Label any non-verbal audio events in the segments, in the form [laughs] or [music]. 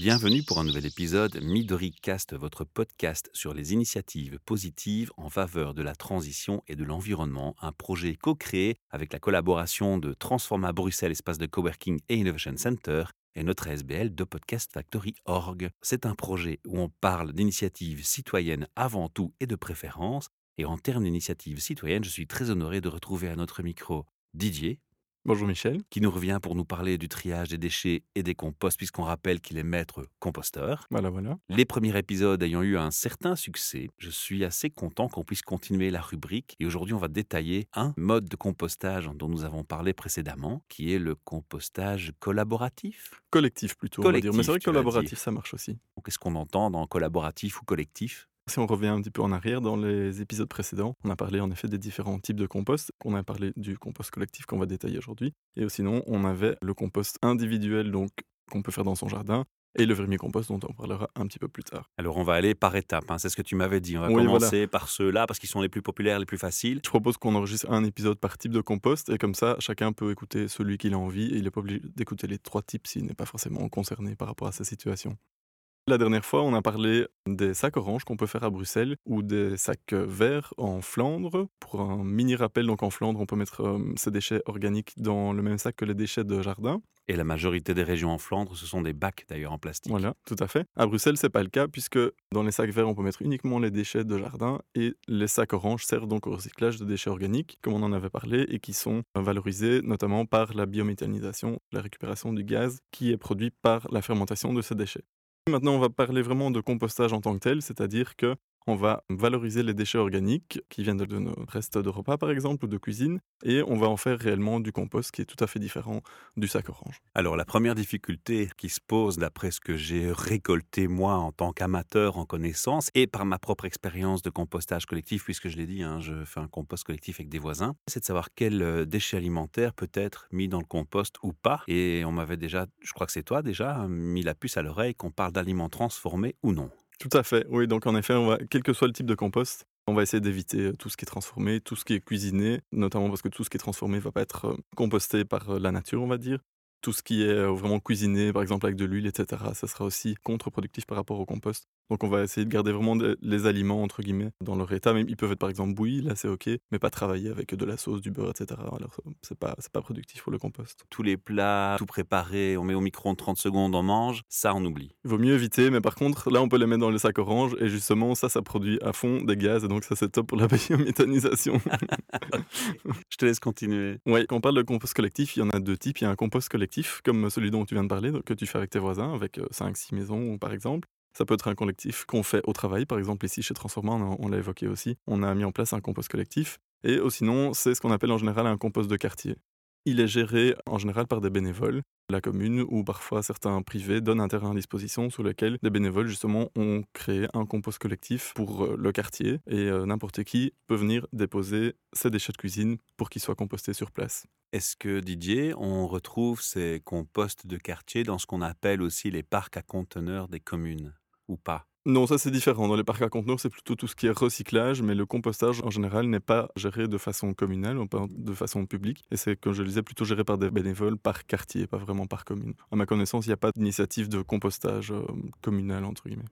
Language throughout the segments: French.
Bienvenue pour un nouvel épisode Midori Cast, votre podcast sur les initiatives positives en faveur de la transition et de l'environnement, un projet co-créé avec la collaboration de Transforma Bruxelles Espace de Coworking et Innovation Center et notre SBL de Podcast Factory Org. C'est un projet où on parle d'initiatives citoyennes avant tout et de préférence. Et en termes d'initiatives citoyennes, je suis très honoré de retrouver à notre micro Didier, Bonjour Michel. qui nous revient pour nous parler du triage des déchets et des composts, puisqu'on rappelle qu'il est maître composteur. Voilà, voilà. Les premiers épisodes ayant eu un certain succès, je suis assez content qu'on puisse continuer la rubrique. Et aujourd'hui, on va détailler un mode de compostage dont nous avons parlé précédemment, qui est le compostage collaboratif. Collectif plutôt, on va dire. Mais Collectif, c'est vrai que collaboratif, ça marche aussi. Qu'est-ce qu'on entend dans collaboratif ou collectif? Si on revient un petit peu en arrière dans les épisodes précédents, on a parlé en effet des différents types de compost. On a parlé du compost collectif qu'on va détailler aujourd'hui. Et sinon, on avait le compost individuel donc qu'on peut faire dans son jardin et le vermicompost dont on parlera un petit peu plus tard. Alors, on va aller par étapes. hein, C'est ce que tu m'avais dit. On va Oui, commencer par ceux-là parce qu'ils sont les plus populaires, les plus faciles. Je propose qu'on enregistre un épisode par type de compost et comme ça, chacun peut écouter celui qu'il a envie et il n'est pas obligé d'écouter les trois types s'il n'est pas forcément concerné par rapport à sa situation. La dernière fois, on a parlé des sacs oranges qu'on peut faire à Bruxelles ou des sacs verts en Flandre. Pour un mini rappel, donc en Flandre, on peut mettre euh, ces déchets organiques dans le même sac que les déchets de jardin. Et la majorité des régions en Flandre, ce sont des bacs d'ailleurs en plastique. Voilà, tout à fait. À Bruxelles, c'est pas le cas puisque dans les sacs verts, on peut mettre uniquement les déchets de jardin et les sacs oranges servent donc au recyclage de déchets organiques, comme on en avait parlé, et qui sont valorisés notamment par la biométhanisation, la récupération du gaz qui est produit par la fermentation de ces déchets. Maintenant, on va parler vraiment de compostage en tant que tel, c'est-à-dire que on va valoriser les déchets organiques qui viennent de, nos restes de repas par exemple ou de cuisine et on va en faire réellement du compost qui est tout à fait différent du sac orange. Alors la première difficulté qui se pose d'après ce que j'ai récolté moi en tant qu'amateur en connaissance et par ma propre expérience de compostage collectif, puisque je l'ai dit, hein, je fais un compost collectif avec des voisins, c'est de savoir quel euh, déchet alimentaire peut être mis dans le compost ou pas. Et on m'avait déjà, je crois que c'est toi déjà, mis la puce à l'oreille qu'on parle d'aliments transformés ou non. Tout à fait, oui, donc en effet, on va, quel que soit le type de compost, on va essayer d'éviter euh, tout ce qui est transformé, tout ce qui est cuisiné, notamment parce que tout ce qui est transformé ne va pas être euh, composté par euh, la nature, on va dire. Tout ce qui est vraiment cuisiné, par exemple avec de l'huile, etc., ça sera aussi contre-productif par rapport au compost. Donc on va essayer de garder vraiment de- les aliments, entre guillemets, dans leur état. Même, ils peuvent être par exemple bouillis, là c'est ok, mais pas travailler avec de la sauce, du beurre, etc. Alors c'est pas, pas productif pour le compost. Tous les plats, tout préparé, on met au micro-ondes 30 secondes, on mange, ça on oublie. Il vaut mieux éviter, mais par contre, là on peut les mettre dans le sac orange, et justement, ça, ça produit à fond des gaz, et donc ça c'est top pour la [laughs] biométhanisation. [laughs] Je te laisse continuer. Oui, quand on parle de compost collectif, il y en a deux types. Il y a un compost collectif, comme celui dont tu viens de parler, que tu fais avec tes voisins, avec 5-6 maisons, par exemple. Ça peut être un collectif qu'on fait au travail, par exemple ici chez Transforma, on l'a évoqué aussi. On a mis en place un compost collectif. Et oh, sinon, c'est ce qu'on appelle en général un compost de quartier. Il est géré en général par des bénévoles. La commune ou parfois certains privés donnent un terrain à disposition sur lequel des bénévoles justement ont créé un compost collectif pour euh, le quartier et euh, n'importe qui peut venir déposer ses déchets de cuisine pour qu'ils soient compostés sur place. Est-ce que Didier, on retrouve ces composts de quartier dans ce qu'on appelle aussi les parcs à conteneurs des communes ou pas? Non, ça c'est différent. Dans les parcs à conteneurs, c'est plutôt tout ce qui est recyclage, mais le compostage en général n'est pas géré de façon communale de façon publique. Et c'est, comme je le disais, plutôt géré par des bénévoles par quartier, pas vraiment par commune. À ma connaissance, il n'y a pas d'initiative de compostage euh, communal, entre guillemets.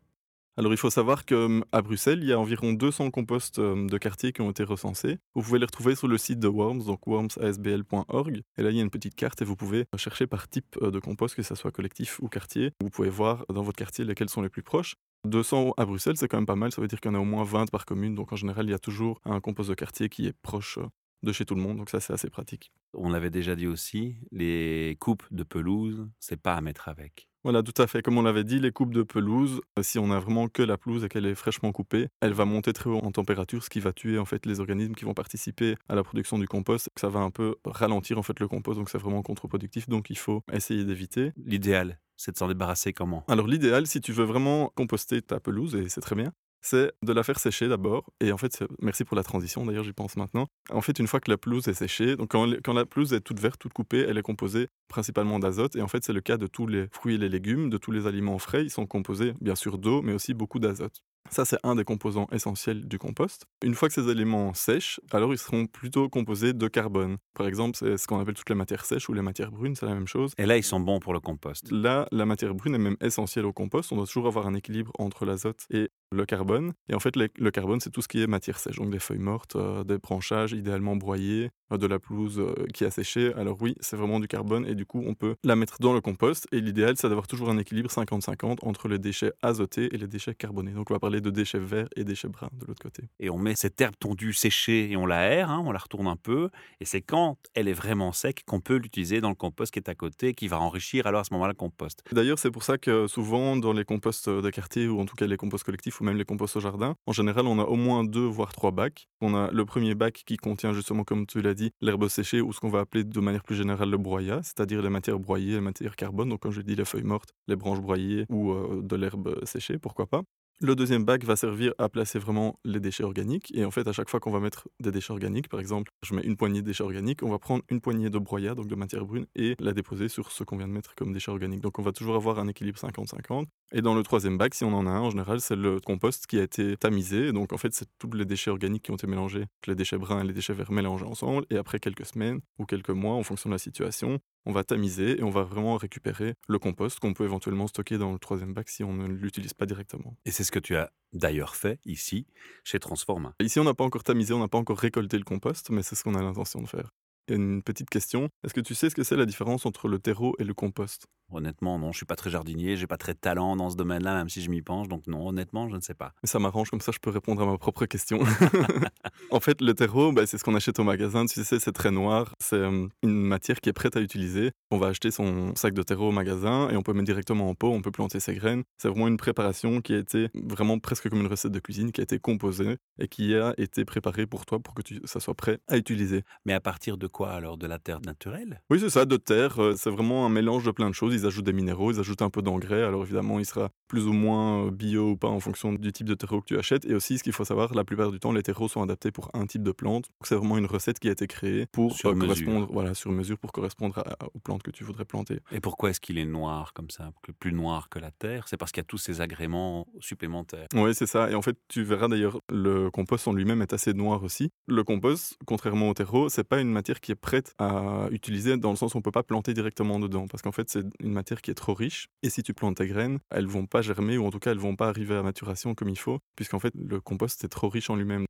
Alors il faut savoir qu'à Bruxelles, il y a environ 200 composts euh, de quartier qui ont été recensés. Vous pouvez les retrouver sur le site de Worms, donc wormsasbl.org. Et là, il y a une petite carte et vous pouvez chercher par type euh, de compost, que ce soit collectif ou quartier. Vous pouvez voir dans votre quartier lesquels sont les plus proches. 200 à Bruxelles, c'est quand même pas mal. Ça veut dire qu'il y en a au moins 20 par commune. Donc en général, il y a toujours un compost de quartier qui est proche euh, de chez tout le monde. Donc ça, c'est assez pratique. On l'avait déjà dit aussi, les coupes de pelouse, c'est pas à mettre avec. Voilà, tout à fait. Comme on l'avait dit, les coupes de pelouse, euh, si on a vraiment que la pelouse et qu'elle est fraîchement coupée, elle va monter très haut en température, ce qui va tuer en fait les organismes qui vont participer à la production du compost. Ça va un peu ralentir en fait le compost, donc c'est vraiment contre-productif. Donc il faut essayer d'éviter. L'idéal, c'est de s'en débarrasser comment? Alors l'idéal, si tu veux vraiment composter ta pelouse, et c'est très bien, c'est de la faire sécher d'abord. Et en fait, merci pour la transition, d'ailleurs, j'y pense maintenant. En fait, une fois que la pelouse est séchée, donc quand, quand la pelouse est toute verte, toute coupée, elle est composée principalement d'azote. Et en fait, c'est le cas de tous les fruits et les légumes, de tous les aliments frais. Ils sont composés, bien sûr, d'eau, mais aussi beaucoup d'azote. Ça, c'est un des composants essentiels du compost. Une fois que ces éléments sèchent, alors ils seront plutôt composés de carbone. Par exemple, c'est ce qu'on appelle toutes les matières sèches ou les matières brunes, c'est la même chose. Et là, ils sont bons pour le compost. Là, la matière brune est même essentielle au compost. On doit toujours avoir un équilibre entre l'azote et le carbone. Et en fait, le carbone, c'est tout ce qui est matière sèche, donc des feuilles mortes, euh, des branchages idéalement broyés, de la pelouse euh, qui a séché. Alors oui, c'est vraiment du carbone et du coup, on peut la mettre dans le compost. Et l'idéal, c'est d'avoir toujours un équilibre 50-50 entre les déchets azotés et les déchets carbonés. Donc on va parler de déchets verts et déchets bruns de l'autre côté. Et on met cette herbe tondue séchée et on l'aère, hein, on la retourne un peu. Et c'est quand elle est vraiment sec qu'on peut l'utiliser dans le compost qui est à côté, qui va enrichir alors à ce moment-là le compost. D'ailleurs, c'est pour ça que souvent dans les composts de quartier ou en tout cas les composts collectifs ou même les composts au jardin, en général, on a au moins deux voire trois bacs. On a le premier bac qui contient justement, comme tu l'as l'herbe séchée ou ce qu'on va appeler de manière plus générale le broyat, c'est-à-dire les matières broyées, les matières carbone. Donc, comme je dit, les feuilles mortes, les branches broyées ou euh, de l'herbe séchée, pourquoi pas. Le deuxième bac va servir à placer vraiment les déchets organiques. Et en fait, à chaque fois qu'on va mettre des déchets organiques, par exemple, je mets une poignée de déchets organiques, on va prendre une poignée de broyat, donc de matière brune, et la déposer sur ce qu'on vient de mettre comme déchets organiques. Donc on va toujours avoir un équilibre 50-50. Et dans le troisième bac, si on en a un, en général, c'est le compost qui a été tamisé. Donc en fait, c'est tous les déchets organiques qui ont été mélangés, les déchets bruns et les déchets verts mélangés ensemble. Et après quelques semaines ou quelques mois, en fonction de la situation, on va tamiser et on va vraiment récupérer le compost qu'on peut éventuellement stocker dans le troisième bac si on ne l'utilise pas directement. Et c'est ce que tu as d'ailleurs fait ici, chez Transforma. Ici, on n'a pas encore tamisé, on n'a pas encore récolté le compost, mais c'est ce qu'on a l'intention de faire. Une petite question, est-ce que tu sais ce que c'est la différence entre le terreau et le compost? Honnêtement, non, je suis pas très jardinier, j'ai pas très de talent dans ce domaine-là, même si je m'y penche. Donc non, honnêtement, je ne sais pas. Mais ça m'arrange, comme ça je peux répondre à ma propre question. [laughs] en fait, le terreau, bah, c'est ce qu'on achète au magasin. Tu sais, c'est très noir. C'est euh, une matière qui est prête à utiliser. On va acheter son sac de terreau au magasin et on peut mettre directement en pot, on peut planter ses graines. C'est vraiment une préparation qui a été vraiment presque comme une recette de cuisine, qui a été composée et qui a été préparée pour toi pour que tu, ça soit prêt à utiliser. Mais à partir de quoi alors De la terre naturelle? Oui, c'est ça, de terre. Euh, c'est vraiment un mélange de plein de choses ils ajoutent des minéraux, ils ajoutent un peu d'engrais. Alors évidemment, il sera plus ou moins euh, bio ou pas en fonction du type de terreau que tu achètes. Et aussi, ce qu'il faut savoir, la plupart du temps, les terreaux sont adaptés pour un type de plante. C'est vraiment une recette qui a été créée pour sur euh, correspondre, voilà, sur mesure pour correspondre aux plantes que tu voudrais planter. Et pourquoi est-ce qu'il est noir comme ça, plus noir que la terre? C'est parce qu'il y a tous ces agréments supplémentaires. Oui, c'est ça. Et en fait, tu verras d'ailleurs, le compost en lui-même est assez noir aussi. Le compost, contrairement au terreau, c'est pas une matière qui est prête à utiliser dans le sens où on peut pas planter directement dedans, parce qu'en fait, c'est une matière qui est trop riche. Et si tu plantes tes graines, elles vont pas germer ou en tout cas elles vont pas arriver à maturation comme il faut, puisqu'en fait le compost est trop riche en lui-même.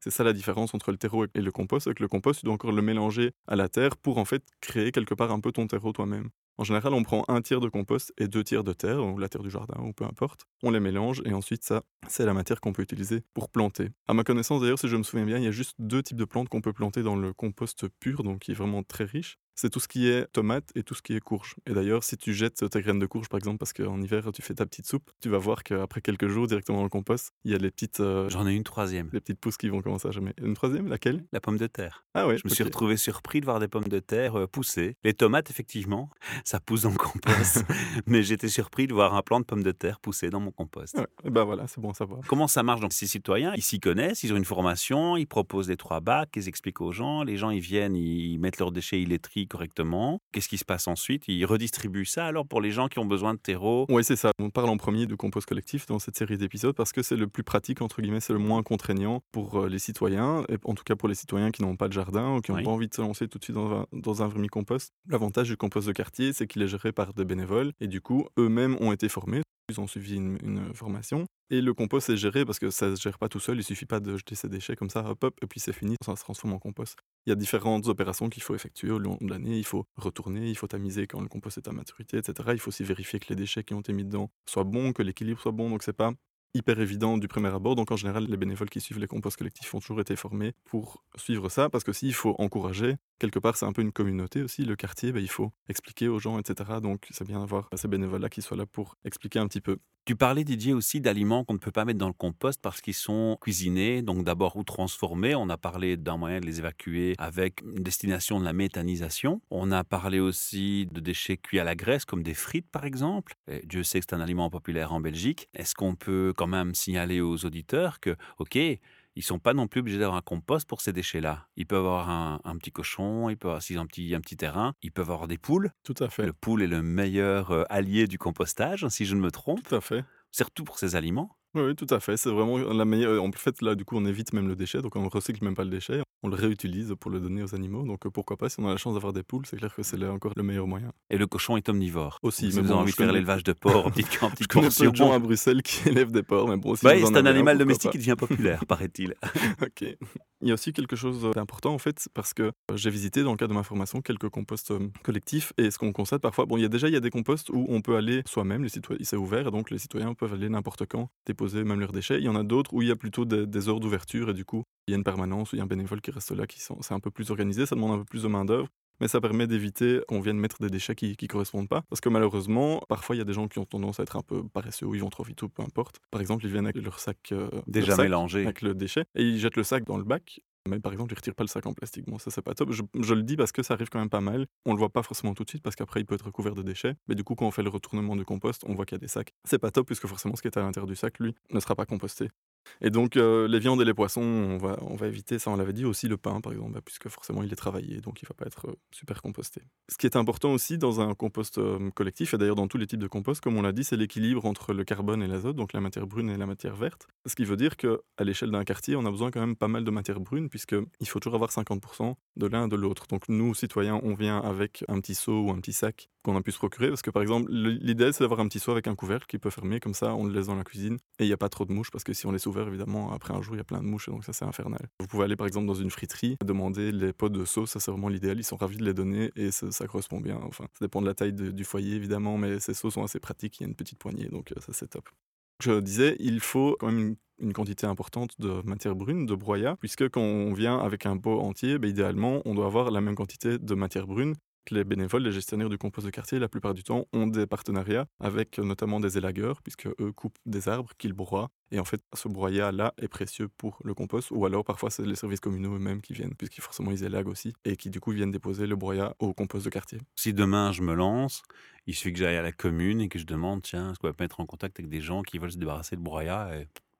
C'est ça la différence entre le terreau et le compost, que le compost, tu dois encore le mélanger à la terre pour en fait créer quelque part un peu ton terreau toi-même. En général, on prend un tiers de compost et deux tiers de terre, ou la terre du jardin, ou peu importe. On les mélange et ensuite, ça, c'est la matière qu'on peut utiliser pour planter. À ma connaissance, d'ailleurs, si je me souviens bien, il y a juste deux types de plantes qu'on peut planter dans le compost pur, donc qui est vraiment très riche c'est tout ce qui est tomate et tout ce qui est courge. Et d'ailleurs, si tu jettes tes graines de courge, par exemple, parce qu'en hiver, tu fais ta petite soupe, tu vas voir qu'après quelques jours, directement dans le compost, il y a les petites. Euh, J'en ai une troisième. Les petites pousses qui vont commencer à germer. Une troisième, laquelle? La pomme de terre. Ah oui. Je me suis retrouvé surpris de voir des pommes de terre euh, pousser. Les tomates, effectivement, [laughs] ça pousse dans le compost. [laughs] [laughs] mais j'étais surpris de voir un plant de pommes de terre pousser dans mon compost. Ouais, et ben voilà, c'est bon à savoir. Comment ça marche Donc, ces citoyens, ils s'y connaissent, ils ont une formation, ils proposent les trois bacs, ils expliquent aux gens. Les gens, ils viennent, ils mettent leurs déchets, ils les trient correctement. Qu'est-ce qui se passe ensuite? Ils redistribuent ça alors pour les gens qui ont besoin de terreau Oui, c'est ça. On parle en premier de compost collectif dans cette série d'épisodes parce que c'est le plus pratique, entre guillemets, c'est le moins contraignant pour euh, les citoyens, et en tout cas pour les citoyens qui n'ont pas de jardin ou qui n'ont pas envie de se lancer tout de suite dans un, dans un vermicompost. L'avantage du compost de quartier, c'est qu'il est géré par des bénévoles et du coup, eux-mêmes ont été formés. Ils ont suivi une, formation. Et le compost est géré parce que ça ne se gère pas tout seul. Il suffit pas de jeter ses déchets comme ça, hop, hop, et puis c'est fini, ça se transforme en compost. Il y a différentes opérations qu'il faut effectuer au long de l'année. Il faut retourner, il faut tamiser quand le compost est à maturité, etc. Il faut aussi vérifier que les déchets qui ont été mis dedans soient bons, que l'équilibre soit bon. Donc c'est pas hyper évident du premier abord. Donc en général, les bénévoles qui suivent les composts collectifs ont toujours été formés pour suivre ça, parce que s'il faut encourager, quelque part c'est un peu une communauté aussi, le quartier, ben, il faut expliquer aux gens, etc. Donc c'est bien d'avoir ces bénévoles-là qui soient là pour expliquer un petit peu. Tu parlais, Didier, aussi d'aliments qu'on ne peut pas mettre dans le compost parce qu'ils sont cuisinés, donc d'abord ou transformés. On a parlé d'un moyen de les évacuer avec une destination de la méthanisation. On a parlé aussi de déchets cuits à la graisse, comme des frites par exemple. Dieu sait que c'est un aliment populaire en Belgique. Est-ce qu'on peut quand même signaler aux auditeurs que, OK, ils sont pas non plus obligés d'avoir un compost pour ces déchets-là. Ils peuvent avoir un, petit cochon, ils peuvent avoir, s'ils ont un petit, un petit terrain, ils peuvent avoir des poules. Tout à fait. Le poule est le meilleur euh, allié du compostage, si je ne me trompe. Tout à fait. Surtout pour ces aliments. Oui, oui, tout à fait. C'est vraiment la meilleure. En fait, là, du coup, on évite même le déchet, donc on ne recycle même pas le déchet. On le réutilise pour le donner aux animaux. Donc euh, pourquoi pas, si on a la chance d'avoir des poules, c'est clair que c'est encore le meilleur moyen. Et le cochon est omnivore. Aussi, Si mais vous bon, avez envie je de faire connais- l'élevage de porcs en petite, en [laughs] petite Je connais peu portion. de gens à Bruxelles qui [laughs] élèvent des porcs, mais bon, si Ouais, vous en c'est un avez animal pourquoi domestique qui devient populaire, paraît-il. [laughs] Ok. Il y a aussi quelque chose d'important en fait, parce que j'ai visité dans le cadre de ma formation quelques composts collectifs et ce qu'on constate parfois, bon, il y a déjà il y a des composts où on peut aller soi-même, c'est ouvert et donc les citoyens peuvent aller n'importe quand déposer même leurs déchets. Il y en a d'autres où il y a plutôt des, heures d'ouverture et du coup il y a une permanence où il y a un bénévole qui reste là, qui c'est un peu plus organisé, ça demande un peu plus de main d'œuvre. Mais ça permet d'éviter qu'on vienne mettre des déchets qui ne correspondent pas. Parce que malheureusement, parfois, il y a des gens qui ont tendance à être un peu paresseux ou ils vont trop vite ou peu importe. Par exemple, ils viennent avec leur sac, euh, leur Déjà sac mélangé. avec le déchet et ils jettent le sac dans le bac. Mais par exemple, ils retirent pas le sac en plastique. Bon, ça, c'est pas top. Je, je le dis parce que ça arrive quand même pas mal. On le voit pas forcément tout de suite parce qu'après, il peut être recouvert de déchets. Mais du coup, quand on fait le retournement du compost, on voit qu'il y a des sacs. C'est pas top puisque forcément, ce qui est à l'intérieur du sac, lui, ne sera pas composté. Et donc, euh, les viandes et les poissons, on va, on va éviter, ça on l'avait dit, aussi le pain par exemple, bah, puisque forcément il est travaillé, donc il va pas être euh, super composté. Ce qui est important aussi dans un compost euh, collectif, et d'ailleurs dans tous les types de compost, comme on l'a dit, c'est l'équilibre entre le carbone et l'azote, donc la matière brune et la matière verte. Ce qui veut dire qu'à l'échelle d'un quartier, on a besoin quand même pas mal de matière brune, puisqu'il faut toujours avoir 50% de l'un et de l'autre. Donc nous, citoyens, on vient avec un petit seau ou un petit sac qu'on a pu se procurer, parce que par exemple, le- l'idéal c'est d'avoir un petit seau avec un couvercle qui peut fermer, comme ça on le laisse dans la cuisine, et il n'y a pas trop de mouches, parce que si on laisse évidemment, après un jour, il y a plein de mouches, donc ça c'est infernal. Vous pouvez aller par exemple dans une friterie, demander les pots de sauce, ça c'est vraiment l'idéal, ils sont ravis de les donner, et ça, correspond bien. Enfin, ça dépend de la taille du foyer évidemment, mais ces seaux sont assez pratiques, il y a une petite poignée, donc euh, ça c'est top. Je disais, il faut quand même une, quantité importante de matière brune, de broyat, puisque quand on vient avec un pot entier, ben, idéalement, on doit avoir la même quantité de matière brune. Les bénévoles, les gestionnaires du compost de quartier, la plupart du temps, ont des partenariats avec euh, notamment des élagueurs, puisque eux coupent des arbres qu'ils broient. Et en fait, ce broyat-là est précieux pour le compost, ou alors parfois c'est les services communaux eux-mêmes qui viennent, puisqu'ils forcément ils élaguent aussi, et qui du coup viennent déposer le broyat au compost de quartier. Si demain je me lance, il suffit que j'aille à la commune et que je demande, tiens, est-ce qu'on va pas mettre en contact avec des gens qui veulent se débarrasser de broyat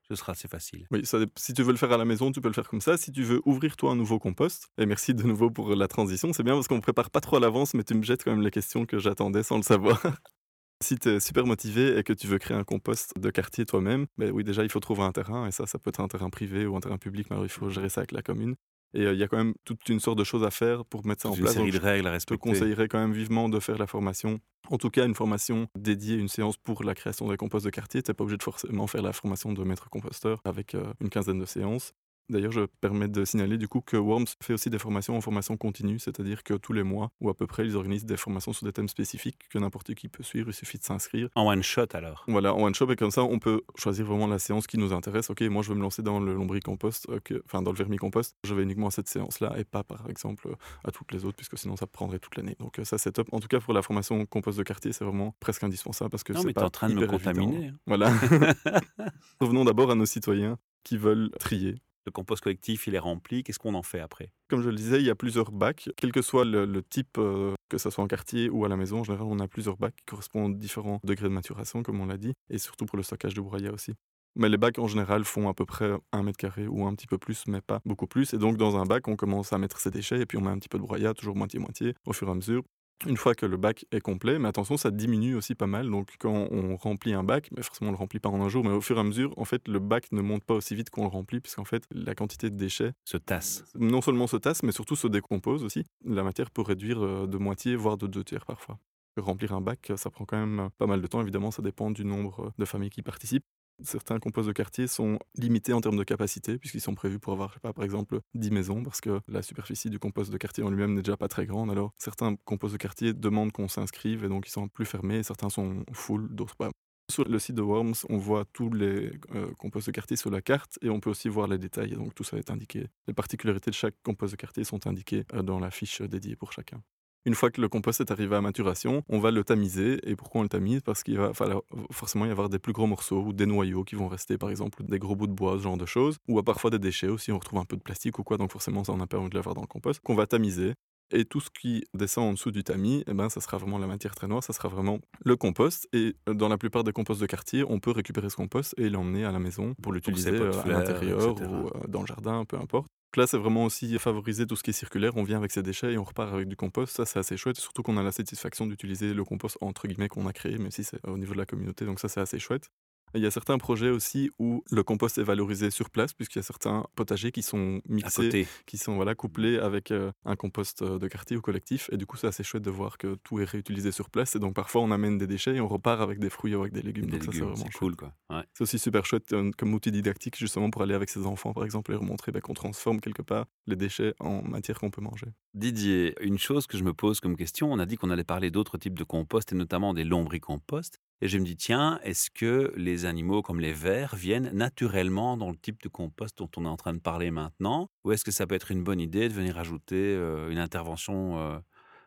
ce sera assez facile. Oui, si tu veux le faire à la maison, tu peux le faire comme ça. Si tu veux ouvrir toi un nouveau compost, et merci de nouveau pour la transition, c'est bien parce qu'on prépare pas trop à l'avance, mais tu me jettes quand même les questions que j'attendais sans le savoir. [laughs] si tu es super motivé et que tu veux créer un compost de quartier toi-même, ben oui, déjà il faut trouver un terrain, et ça, ça peut être un terrain privé ou un terrain public, mais alors il faut gérer ça avec la commune. Et euh, il y a quand même toute une sorte de choses à faire pour mettre ça en une place. série Donc, de règles à je te respecter. conseillerais quand même vivement de faire la formation. En tout cas, une formation dédiée, une séance pour la création des composts de quartier. Tu n'es pas obligé de forcément faire la formation de maître composteur avec euh, une quinzaine de séances. D'ailleurs, je permets de signaler du coup que Worms fait aussi des formations en formation continue, c'est-à-dire que tous les mois ou à peu près, ils organisent des formations sur des thèmes spécifiques que n'importe qui peut suivre, il suffit de s'inscrire. En one shot alors. Voilà, en one shot, et comme ça, on peut choisir vraiment la séance qui nous intéresse. Ok, moi, je veux me lancer dans le lombricompost, ok, enfin dans le vermicompost. Je vais uniquement à cette séance-là et pas, par exemple, à toutes les autres, puisque sinon, ça prendrait toute l'année. Donc, euh, ça, c'est top. En tout cas, pour la formation compost de quartier, c'est vraiment presque indispensable parce que Non, mais pas en train de me évident. contaminer. hein. Voilà. [laughs] Revenons d'abord à nos citoyens qui veulent trier. Le compost collectif, il est rempli. Qu'est-ce qu'on en fait après? Comme je le disais, il y a plusieurs bacs, quel que soit le, type, euh, que ce soit en quartier ou à la maison. En général, on a plusieurs bacs qui correspondent à différents degrés de maturation, comme on l'a dit, et surtout pour le stockage de broyat aussi. Mais les bacs en général font à peu près un mètre carré ou un petit peu plus, mais pas beaucoup plus. Et donc dans un bac, on commence à mettre ses déchets et puis on met un petit peu de broyat, toujours moitié-moitié, au fur et à mesure. Une fois que le bac est complet, mais attention, ça diminue aussi pas mal. Donc quand on remplit un bac, mais forcément on le remplit pas en un jour, mais au fur et à mesure, en fait, le bac ne monte pas aussi vite qu'on le remplit, puisqu'en fait, la quantité de déchets Se tasse. non seulement se tasse, mais surtout se décompose aussi. La matière peut réduire euh, de moitié, voire de deux tiers parfois. Remplir un bac, ça prend quand même pas mal de temps. Évidemment, ça dépend du nombre de familles qui participent. Certains composts de quartier sont limités en termes de capacité, puisqu'ils sont prévus pour avoir, je par exemple, 10 maisons, parce que la superficie du compost de quartier en lui-même n'est déjà pas très grande. Alors, certains composts de quartier demandent qu'on s'inscrive, et donc ils sont plus fermés, certains sont full, d'autres pas. Sur le site de Worms, on voit tous les euh, composts de quartier sur la carte et on peut aussi voir les détails. Donc tout ça est indiqué. Les particularités de chaque compost de quartier sont indiquées euh, dans la fiche dédiée pour chacun. Une fois que le compost est arrivé à maturation, on va le tamiser. Et pourquoi on le tamise? Parce qu'il va falloir forcément y avoir des plus gros morceaux ou des noyaux qui vont rester, par exemple, des gros bouts de bois, ce genre de choses. Ou à parfois des déchets aussi, on retrouve un peu de plastique ou quoi, donc forcément ça on n'a pas envie de l'avoir dans le compost, qu'on va tamiser. Et tout ce qui descend en dessous du tamis, eh ben, ça sera vraiment la matière très noire, ça sera vraiment le compost. Et euh, dans la plupart des composts de quartier, on peut récupérer ce compost et l'emmener à la maison pour l'utiliser euh, à l'intérieur ou euh, dans le jardin, peu importe. Donc là, c'est vraiment aussi favoriser tout ce qui est circulaire. On vient avec ses déchets et on repart avec du compost. Ça, c'est assez chouette. Surtout qu'on a la satisfaction d'utiliser le compost entre guillemets qu'on a créé, même si c'est au niveau de la communauté. Donc ça, c'est assez chouette. Il y a certains projets aussi où le compost est valorisé sur place, puisqu'il y a certains potagers qui sont mixés, qui sont voilà, couplés avec euh, un compost euh, de quartier ou collectif. Et du coup, c'est assez chouette de voir que tout est réutilisé sur place. Et donc, parfois, on amène des déchets et on repart avec des fruits ou avec des légumes. donc, ça, c'est vraiment cool. quoi. C'est aussi super chouette euh, comme outil didactique, justement, pour aller avec ses enfants, par exemple, et leur montrer bah, qu'on transforme quelque part les déchets en matière qu'on peut manger. Didier, une chose que je me pose comme question, on a dit qu'on allait parler d'autres types de compost et notamment des lombricompost. Et je me dis, tiens, est-ce que les animaux comme les vers viennent naturellement dans le type de compost dont on est en train de parler maintenant? Ou est-ce que ça peut être une bonne idée de venir ajouter euh, une intervention euh,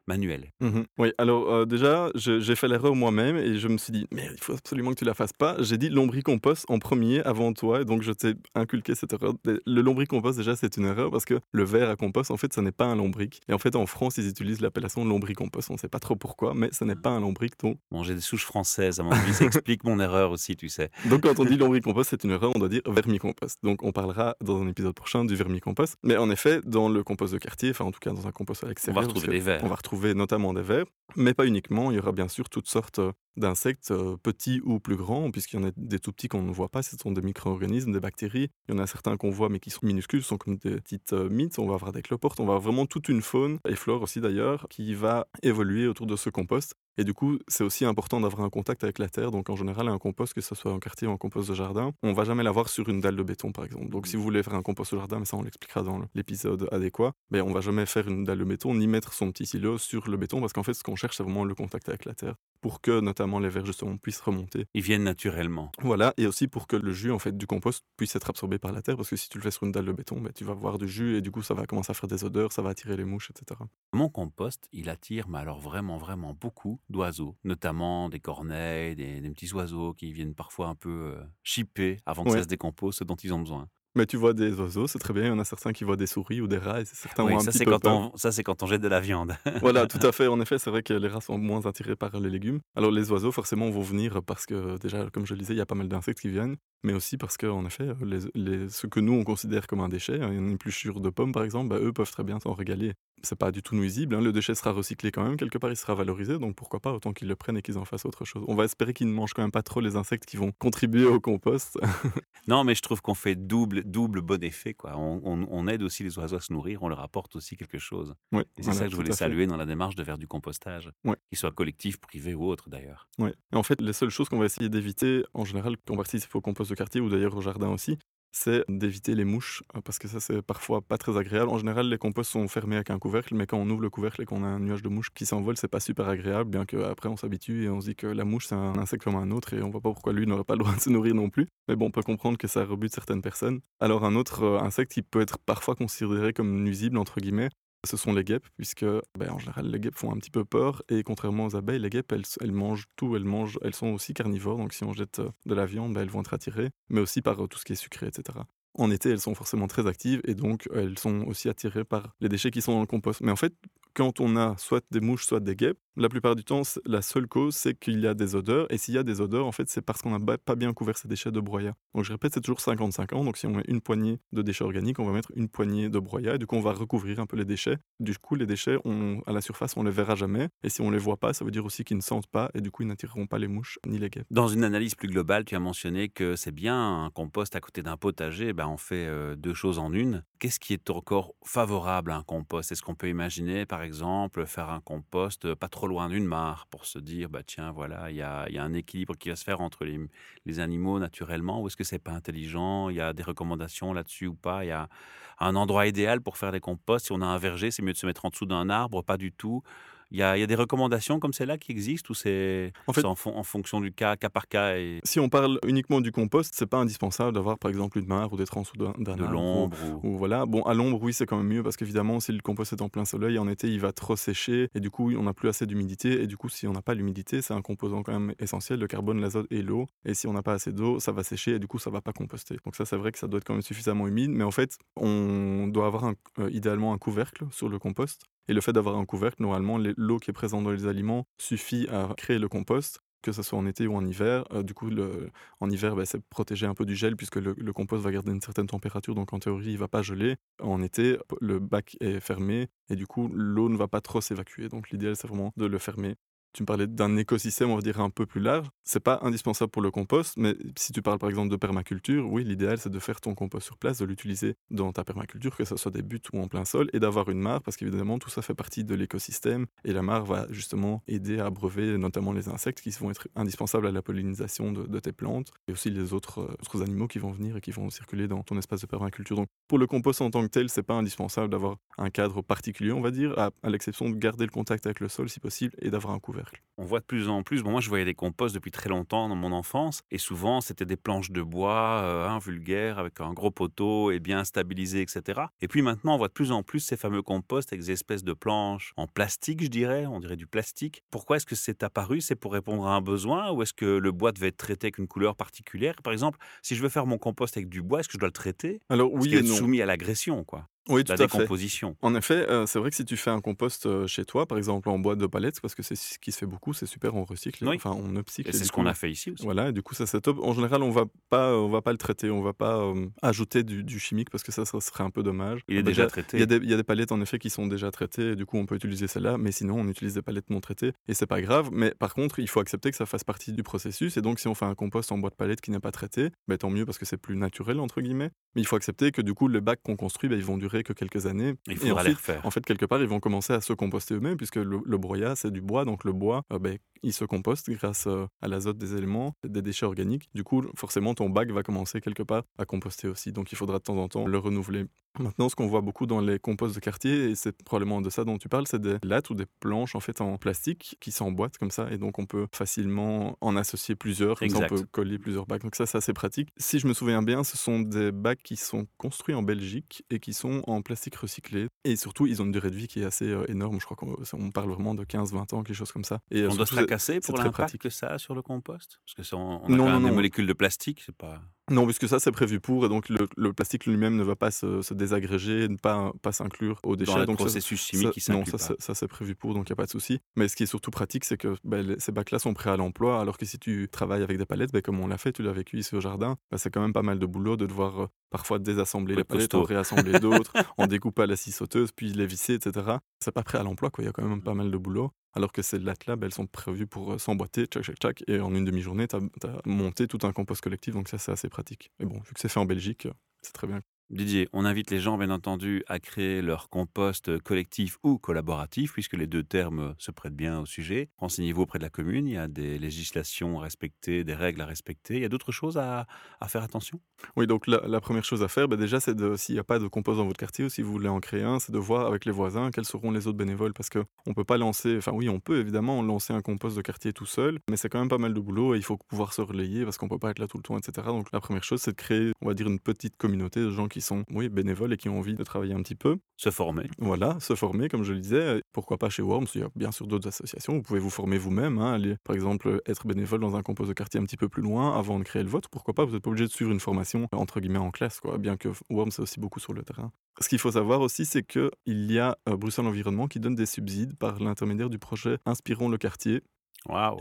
manuel. Mmh oui, alors euh, déjà, j'ai fait l'erreur moi-même et je me suis dit, mais il faut absolument que tu la fasses pas. J'ai dit lombricompost en premier avant toi et donc je t'ai inculqué cette erreur. Le lombricompost, déjà, c'est une erreur parce que le verre à compost, en fait, ça n'est pas un lombric. Et en fait, en France, ils utilisent l'appellation lombricompost. On ne sait pas trop pourquoi, mais ce n'est pas un lombric. Donc... Bon, j'ai des souches françaises, à mon avis, ça explique mon erreur aussi, tu sais. [laughs] Donc quand on dit lombricompost, c'est une erreur, on doit dire vermicompost. Donc on parlera dans un épisode prochain du vermicompost. Mais en effet, dans le compost de quartier, enfin en tout cas dans un compost à l'extérieur, on va retrouver des vers. On va retrouver notamment des vers mais pas uniquement. Il y aura bien sûr toutes sortes d'insectes, petits ou plus grands, puisqu'il y en a des tout petits qu'on ne voit pas, ce sont des micro-organismes, des bactéries. Il y en a certains qu'on voit mais qui sont minuscules, sont comme des petites mythes. On va avoir des cloportes, on va avoir vraiment toute une faune, et flore aussi d'ailleurs, qui va évoluer autour de ce compost. Et du coup, c'est aussi important d'avoir un contact avec la terre. Donc en général, un compost, que ce soit en quartier ou en compost de jardin, on va jamais l'avoir sur une dalle de béton, par exemple. Donc si vous voulez faire un compost de jardin, mais ça on l'expliquera dans l'épisode adéquat, mais on va jamais faire une dalle de béton ni mettre son petit silo sur le béton, parce qu'en fait, ce qu'on cherche, c'est vraiment le contact avec la terre pour que notamment les vers justement puissent remonter. Ils viennent naturellement. Voilà, et aussi pour que le jus en fait du compost puisse être absorbé par la terre, parce que si tu le fais sur une dalle de béton, ben, tu vas voir du jus et du coup ça va commencer à faire des odeurs, ça va attirer les mouches, etc. Mon compost, il attire, mais alors vraiment vraiment beaucoup d'oiseaux, notamment des corneilles, des, petits oiseaux qui viennent parfois un peu euh, chipper avant que ça se décompose, ce dont ils ont besoin. Mais tu vois des oiseaux, c'est très bien. Il y en a certains qui voient des souris ou des rats. Et certains oui, ont un ça, c'est quand on, ça, c'est quand on jette de la viande. [laughs] voilà, tout à fait. En effet, c'est vrai que les rats sont moins attirés par les légumes. Alors, les oiseaux, forcément, vont venir parce que, déjà, comme je le disais, il y a pas mal d'insectes qui viennent. Mais aussi parce qu'en effet, les, les, ce que nous, on considère comme un déchet, hein, une épluchure de pommes, par exemple, bah, eux peuvent très bien s'en régaler c'est pas du tout nuisible. Hein. Le déchet sera recyclé quand même, quelque part il sera valorisé, donc pourquoi pas autant qu'ils le prennent et qu'ils en fassent autre chose. On va espérer qu'ils ne mangent quand même pas trop les insectes qui vont contribuer au compost. [laughs] non, mais je trouve qu'on fait double, double bon effet. Quoi. On, aide aussi les oiseaux à se nourrir, on leur apporte aussi quelque chose. et c'est ça que je voulais saluer dans la démarche de faire du compostage, qu'il soit collectif, privé ou autre d'ailleurs. Et en fait, les seules choses qu'on va essayer d'éviter, en général, quand on participe au compost de quartier ou d'ailleurs au jardin aussi, c'est d'éviter les mouches, euh, parce que ça, c'est parfois pas très agréable. En général, les composts sont fermés avec un couvercle, mais quand on ouvre le couvercle et qu'on a un nuage de mouches qui s'envole, c'est pas super agréable, bien qu'après on s'habitue et on se dit que la mouche, c'est un insecte comme un autre et on voit pas pourquoi lui n'aurait pas le droit de se nourrir non plus. Mais bon, on peut comprendre que ça rebute certaines personnes. Alors, un autre euh, insecte qui peut être parfois considéré comme nuisible, entre guillemets, ce sont les guêpes, puisque ben, en général les guêpes font un petit peu peur, et contrairement aux abeilles, les guêpes elles, mangent tout, elles mangent, elles sont aussi carnivores, donc si on jette euh, de la viande, ben, elles vont être attirées, mais aussi par tout ce qui est sucré, etc. En été, elles sont forcément très actives et donc elles sont aussi attirées par les déchets qui sont dans le compost. Mais en fait, quand on a soit des mouches, soit des guêpes, la plupart du temps, la seule cause, c'est qu'il y a des odeurs. Et s'il y a des odeurs, en fait, c'est parce qu'on n'a pas bien couvert ces déchets de broyat. Donc je répète, c'est toujours 55 ans. Donc si on met une poignée de déchets organiques, on va mettre une poignée de broyat. Et du coup, on va recouvrir un peu les déchets. Du coup, les déchets, on, à la surface, on les verra jamais. Et si on les voit pas, ça veut dire aussi qu'ils ne sentent pas. Et du coup, ils n'attireront pas les mouches ni les guêpes. Dans une analyse plus globale, tu as mentionné que c'est bien un compost à côté d'un potager. Ben, on fait euh, deux choses en une. Qu'est-ce qui est encore favorable à un compost? Est-ce qu'on peut imaginer, par exemple, faire un compost euh, pas trop loin d'une mare pour se dire, bah tiens, voilà, il y a, y a, un équilibre qui va se faire entre les, les animaux naturellement, ou est-ce que c'est pas intelligent Il y a des recommandations là-dessus ou pas? Il y a un endroit idéal pour faire des composts Si on a un verger, c'est mieux de se mettre en dessous d'un arbre, pas du tout. Il y, a, des recommandations comme celles-là qui existent ou c'est en, fait, en, fonction du cas, cas par cas et... Si on parle uniquement du compost, c'est pas indispensable d'avoir par exemple une mare ou d'être en dessous d'un De l'ombre ou... voilà. Bon, à l'ombre, oui, c'est quand même mieux parce qu'évidemment, si le compost est en plein soleil, en été, il va trop sécher et du coup, on n'a plus assez d'humidité. Et du coup, si on n'a pas l'humidité, c'est un composant quand même essentiel, le carbone, l'azote et l'eau. Et si on n'a pas assez d'eau, ça va sécher et du coup, ça va pas composter. Donc ça, c'est vrai que ça doit être quand même suffisamment humide. Mais en fait, on doit avoir euh, idéalement un couvercle sur le compost et le fait d'avoir un couvercle, normalement, l'eau qui est présente dans les aliments suffit à créer le compost que ce soit en été ou en hiver. Euh, du coup, en hiver, bah, c'est protéger un peu du gel puisque le, compost va garder une certaine température, donc en théorie, il ne va pas geler. En été, le bac est fermé et du coup, l'eau ne va pas trop s'évacuer. Donc l'idéal, c'est vraiment de le fermer tu me parlais d'un écosystème, on va dire un peu plus large. C'est pas indispensable pour le compost, mais si tu parles par exemple de permaculture, oui, l'idéal c'est de faire ton compost sur place, de l'utiliser dans ta permaculture, que ce soit des buts ou en plein sol, et d'avoir une mare, parce qu'évidemment tout ça fait partie de l'écosystème, et la mare va justement aider à abreuver notamment les insectes qui vont être indispensables à la pollinisation de, tes plantes, et aussi les autres, euh, autres animaux qui vont venir et qui vont circuler dans ton espace de permaculture. Donc pour le compost en tant que tel, c'est pas indispensable d'avoir un cadre particulier, on va dire, à, l'exception de garder le contact avec le sol si possible et d'avoir un On voit de plus en plus, bon, moi je voyais des composts depuis très longtemps dans mon enfance, et souvent c'était des planches de bois, euh, hein, vulgaires, avec un gros poteau et bien stabilisé, etc. Et puis maintenant on voit de plus en plus ces fameux composts avec des espèces de planches en plastique, je dirais, on dirait du plastique. Pourquoi est-ce que c'est apparu? C'est pour répondre à un besoin ou est-ce que le bois devait être traité avec une couleur particulière? Par exemple, si je veux faire mon compost avec du bois, est-ce que je dois le traiter? Alors oui, et être soumis à l'agression, quoi? Oui, tout la décomposition. En effet, euh, c'est vrai que si tu fais un compost euh, chez toi, par exemple en boîte de palettes, parce que c'est ce qui se fait beaucoup, c'est super, on recycle, enfin on upcycle. Et c'est ce qu'on a fait ici aussi. Voilà, et du coup ça c'est top. En général, on va pas, on va pas le traiter, on va pas euh, ajouter du, chimique parce que ça, ça serait un peu dommage. Il est déjà traité. Il y, y, a des palettes en effet qui sont déjà traitées, et du coup on peut utiliser celles-là, mais sinon on utilise des palettes non traitées et c'est pas grave. Mais par contre, il faut accepter que ça fasse partie du processus, et donc si on fait un compost en boîte de palette qui n'est pas traité, ben, tant mieux parce que c'est plus naturel entre guillemets. Mais il faut accepter que du coup les bacs qu'on construit, ben, ils vont durer que quelques années il faudra les refaire. En fait, quelque part, ils vont commencer à se composter eux-mêmes, puisque le, le broyat, c'est du bois, donc le bois, euh, ben, il se composte grâce euh, à l'azote des éléments, des déchets organiques. Du coup, forcément, ton bac va commencer quelque part à composter aussi, donc il faudra de temps en temps le renouveler. Maintenant, ce qu'on voit beaucoup dans les composts de quartier, et c'est probablement de ça dont tu parles, c'est des lattes ou des planches en fait en plastique qui s'emboîtent comme ça, et donc on peut facilement en associer plusieurs, comme ça on peut coller plusieurs bacs. Donc ça, c'est assez pratique. Si je me souviens bien, ce sont des bacs qui sont construits en Belgique et qui sont en plastique recyclé. Et surtout, ils ont une durée de vie qui est assez euh, énorme. Je crois qu'on parle vraiment de 15-20 ans, quelque chose comme ça. Et on doit se tracasser pour l'impact que ça a sur le compost? Parce que on, a non, des molécules de plastique, c'est pas... Non, puisque ça, c'est prévu pour, et donc le, plastique lui-même ne va pas se, désagréger, ne pas, pas s'inclure au déchet. Dans donc processus chimique qui Non, ça, ça c'est prévu pour, donc il n'y a pas de souci. Mais ce qui est surtout pratique, c'est que ben, ces bacs-là sont prêts à l'emploi, alors que si tu travailles avec des palettes, ben, comme on l'a fait, tu l'as vécu ici au jardin, ben, c'est quand même pas mal de boulot de devoir euh, parfois désassembler les palettes, en réassembler d'autres, [laughs] en découper à la scie sauteuse, puis les visser, etc. C'est pas prêt à l'emploi, quoi. Il y a quand même pas mal de boulot alors que ces lattes-là, ben, elles sont prévues pour euh, s'emboîter, tchac, tchac, tchac, et en une demi-journée, tu as, monté tout un compost collectif, donc ça, c'est assez pratique. Mais bon, vu que c'est fait en Belgique, euh, c'est très bien. Didier, on invite les gens, bien entendu, à créer leur compost collectif ou collaboratif, puisque les deux termes se prêtent bien au sujet. Renseignez-vous auprès de la commune, il y a des législations à respecter, des règles à respecter. Il y a d'autres choses à, faire attention? Oui, donc la, première chose à faire, bah, déjà, c'est de, s'il n'y a pas de compost dans votre quartier ou si vous voulez en créer un, c'est de voir avec les voisins quels seront les autres bénévoles, parce qu'on ne peut pas lancer, enfin oui, on peut évidemment lancer un compost de quartier tout seul, mais c'est quand même pas mal de boulot et il faut pouvoir se relayer parce qu'on ne peut pas être là tout le temps, etc. Donc la première chose, c'est de créer, on va dire, une petite communauté de gens qui sont oui, bénévoles et qui ont envie de travailler un petit peu. Se former. Voilà, se former, comme je le disais. Pourquoi pas chez Worms Il y a bien sûr d'autres associations. Vous pouvez vous former vous-même. Hein, aller, par exemple, être bénévole dans un compost de quartier un petit peu plus loin avant de créer le vôtre. Pourquoi pas Vous n'êtes pas obligé de suivre une formation entre guillemets en classe, quoi, bien que Worms c'est aussi beaucoup sur le terrain. Ce qu'il faut savoir aussi, c'est qu'il y a euh, Bruxelles Environnement qui donne des subsides par l'intermédiaire du projet Inspirons le quartier,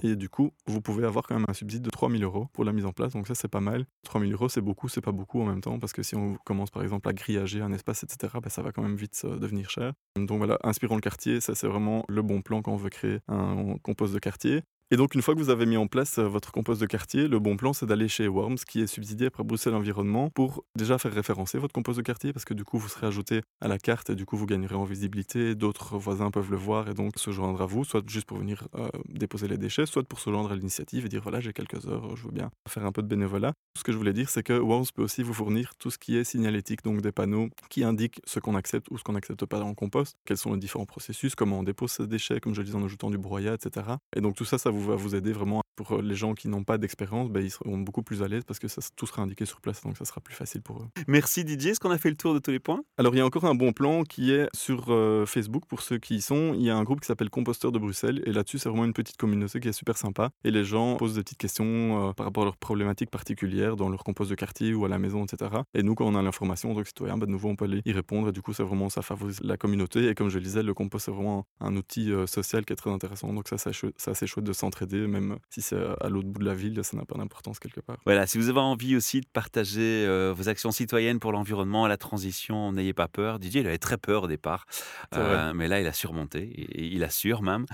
et du coup, vous pouvez avoir quand même un subside de 3000 euros pour la mise en place. Donc ça, c'est pas mal. 3000 euros, c'est beaucoup, c'est pas beaucoup en même temps. Parce que si on commence par exemple à grillager un espace, etc., bah, ça va quand même vite euh, devenir cher. Donc voilà, inspirons le quartier. Ça, c'est vraiment le bon plan quand on veut créer un compost de quartier. Et donc, une fois que vous avez mis en place euh, votre compost de quartier, le bon plan, c'est d'aller chez Worms, qui est subsidié par Bruxelles Environnement, pour déjà faire référencer votre compost de quartier, parce que du coup, vous serez ajouté à la carte et du coup, vous gagnerez en visibilité. D'autres voisins peuvent le voir et donc se joindre à vous, soit juste pour venir euh, déposer les déchets, soit pour se joindre à l'initiative et dire voilà, j'ai quelques heures, je veux bien faire un peu de bénévolat. Ce que je voulais dire, c'est que Worms peut aussi vous fournir tout ce qui est signalétique, donc des panneaux qui indiquent ce qu'on accepte ou ce qu'on n'accepte pas dans le compost, quels sont les différents processus, comment on dépose ces déchets, comme je le disais en ajoutant du broyat, etc. Et donc, tout ça, ça vous va vous aider vraiment pour euh, les gens qui n'ont pas d'expérience, ben, ils seront beaucoup plus à l'aise parce que ça, tout sera indiqué sur place, donc ça sera plus facile pour eux. Merci Didier, est-ce qu'on a fait le tour de tous les points? Alors il y a encore un bon plan qui est sur euh, Facebook pour ceux qui y sont. Il y a un groupe qui s'appelle Composteurs de Bruxelles et là-dessus c'est vraiment une petite communauté qui est super sympa et les gens posent des petites questions euh, par rapport à leurs problématiques particulières dans leur compost de quartier ou à la maison, etc. Et nous quand on a l'information en tant que citoyen, ben, de nouveau on peut aller y répondre et du coup c'est vraiment ça favorise la communauté et comme je le disais, le compost c'est vraiment un outil social qui est très intéressant donc ça c'est assez chouette de s'entraider, même si c'est à l'autre bout de la ville, ça n'a pas d'importance quelque part. Voilà, si vous avez envie aussi de partager euh, vos actions citoyennes pour l'environnement, la transition, n'ayez pas peur. Didier, il avait très peur au départ, euh, mais là, il a surmonté, et il assure même.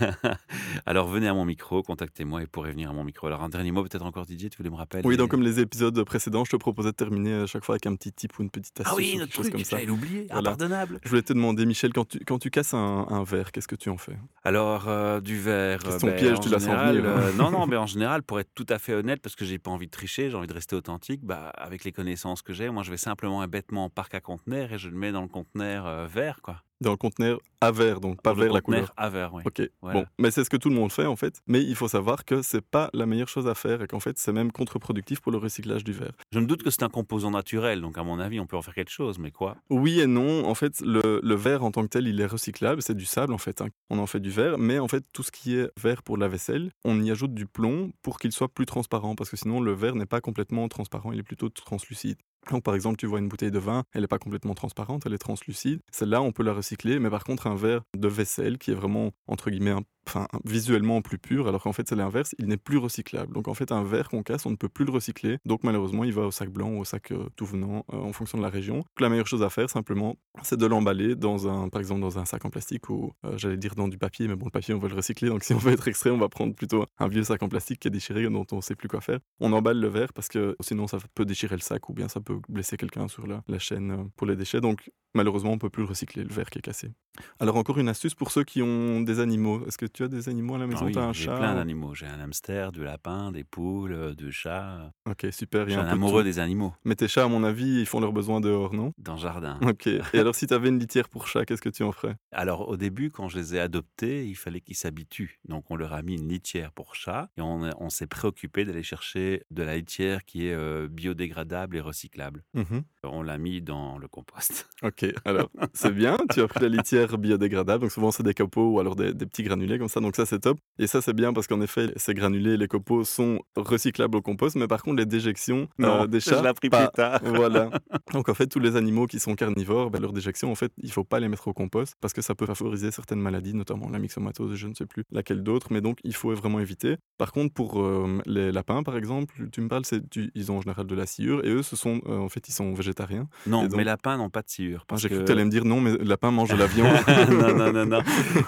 [laughs] Alors venez à mon micro, contactez-moi et pourrez venir à mon micro. Alors un dernier mot peut-être encore Didier, tu voulais me rappeler Oui, donc comme les épisodes précédents, je te proposais de terminer à chaque fois avec un petit tip ou une petite astuce. Ah oui, notre truc, comme ça. oublié, impardonnable. Je voulais te demander, Michel, quand tu, quand tu casses un, verre, qu'est-ce que tu en fais? Alors, euh, du verre... Question ben, piège, tu l'as senti. Euh, non, non, mais en général, pour être tout à fait honnête, parce que j'ai pas envie de tricher, j'ai envie de rester authentique, bah, avec les connaissances que j'ai, moi je vais simplement un bêtement en parc à conteneur et je le mets dans le conteneur euh, vert, quoi. Dans le conteneur à verre, donc pas vert la couleur. oui. Ok, bon, mais c'est ce que tout le monde fait en fait. Mais il faut savoir que c'est pas la meilleure chose à faire et qu'en fait c'est même contre-productif pour le recyclage du verre. Je me doute que c'est un composant naturel, donc à mon avis on peut en faire quelque chose, mais quoi? Oui et non. En fait, le, le, verre en tant que tel, il est recyclable, c'est du sable en fait. Hein. On en fait du verre, mais en fait tout ce qui est verre pour la vaisselle, on y ajoute du plomb pour qu'il soit plus transparent, parce que sinon le verre n'est pas complètement transparent, il est plutôt translucide. Donc par exemple, tu vois une bouteille de vin, elle n'est pas complètement transparente, elle est translucide. Celle-là, on peut la recycler, mais par contre, un verre de vaisselle qui est vraiment, entre guillemets, un enfin, visuellement plus pur, alors qu'en fait c'est l'inverse, il n'est plus recyclable. Donc en fait un verre qu'on casse, on ne peut plus le recycler. Donc malheureusement il va au sac blanc ou au sac euh, tout venant euh, en fonction de la région. Donc, la meilleure chose à faire simplement, c'est de l'emballer dans un, par exemple dans un sac en plastique ou euh, j'allais dire dans du papier, mais bon le papier on va le recycler. Donc [laughs] si on veut être extrait, on va prendre plutôt un vieux sac en plastique qui est déchiré dont on ne sait plus quoi faire. On emballe le verre parce que sinon ça peut déchirer le sac ou bien ça peut blesser quelqu'un sur la, la chaîne pour les déchets. Donc malheureusement on peut plus le recycler le verre qui est cassé. Alors encore une astuce pour ceux qui ont des animaux. Est-ce que tu as des animaux à la maison? oui, J'ai plein d'animaux. J'ai un hamster, du lapin, des poules, euh, du chat. Ok, super. Je suis un, amoureux des animaux. Mais tes chats, à mon avis, ils font leurs besoins dehors, non? Dans le jardin. Ok. Et [laughs] alors, si tu avais une litière pour chat, qu'est-ce que tu en ferais? Alors, au début, quand je les ai adoptés, il fallait qu'ils s'habituent. Donc, on leur a mis une litière pour chat et on, s'est préoccupé d'aller chercher de la litière qui est euh, biodégradable et recyclable. Mmh on l'a mis dans le compost. Ok, alors c'est bien, tu as pris la litière biodégradable, donc souvent c'est des copeaux ou alors des, des petits granulés comme ça, donc ça c'est top. Et ça, c'est bien parce qu'en effet, ces granulés, les copeaux sont recyclables au compost, mais par contre, les déjections euh, des chats. Je l'ai pris plus tard. [laughs] voilà. [laughs] Donc, en fait, tous les animaux qui sont carnivores, ben, leurs déjections, en fait, il faut pas les mettre au compost parce que ça peut favoriser certaines maladies, notamment la myxomatose, je ne sais plus laquelle d'autre, mais donc, il faut vraiment éviter. Par contre, pour euh, les lapins, par exemple, tu me parles, ils ont en général de la sciure et eux, ce sont, euh, en fait, ils sont végétariens. Non, donc... mes lapins n'ont pas de sciure. Ah, j'ai cru que tu allais me dire non, mais lapins mangent de la viande. [laughs] non, non, non, non.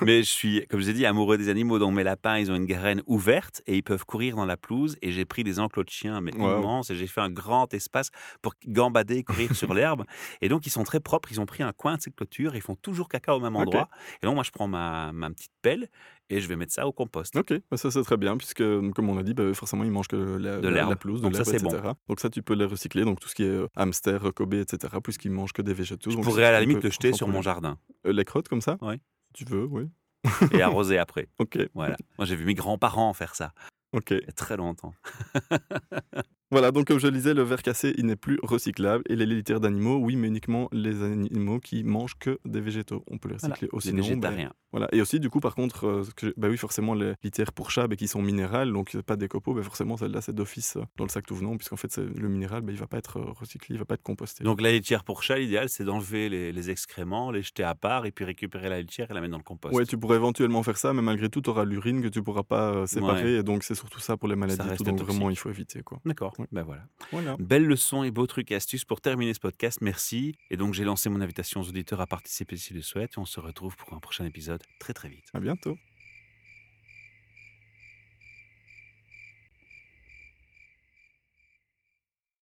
mais je suis, comme je dit, amoureux des animaux, donc mes lapins, ils ont une graine ouverte et ils peuvent courir dans la pelouse. Et j'ai pris des enclos de chiens, mais immenses, et j'ai fait un grand espace pour gambader, courir sur l'herbe. [laughs] Et donc, ils sont très propres. Ils ont pris un coin de cette clôture, ils font toujours caca au même endroit. Et donc, moi, je prends ma, ma petite pelle et je vais mettre ça au compost. Ok, bah, ça c'est très bien, puisque comme on a dit, bah, forcément ils mangent que la, de la, pelouse, de l'herbe, etc. Bon. Donc ça tu peux les recycler, donc tout ce qui est euh, hamster, Kobe, etc., puisqu'ils mangent que des végétaux. Je pourrais à la limite le jeter sur mon jardin. Euh, les crottes comme ça Oui. Tu veux, oui. [laughs] et arroser après. Ok. Voilà. Moi, j'ai vu mes grands-parents faire ça. Ok. Il y a très longtemps. [laughs] Voilà, donc comme je le disais, le verre cassé, il n'est plus recyclable. Et les litières d'animaux, oui, mais uniquement les animaux qui mangent que des végétaux. On peut les recycler aussi. Les végétariens. voilà. Et aussi, du coup, par contre, euh, que, bah oui, forcément, les litières pour chat, bah, qui sont minérales, donc pas des copeaux, bah, forcément, celle-là, c'est d'office euh, dans le sac tout venant, puisqu'en fait, le minéral, il va pas être euh, recyclé, il va pas être composté. Donc la litière pour chat, l'idéal, c'est d'enlever les, excréments, les jeter à part, et puis récupérer la litière et la mettre dans le compost. Ouais, tu pourrais éventuellement faire ça, mais malgré tout, tu auras l'urine que tu pourras pas séparer, et donc c'est surtout ça pour les maladies. Tout, donc vraiment, il faut éviter. D'accord, ben voilà. Belle leçon et beaux trucs et astuces pour terminer ce podcast. Merci. Et donc, j'ai lancé mon invitation aux auditeurs à participer s'ils le souhaitent. on se retrouve pour un prochain épisode très, très vite. À bientôt.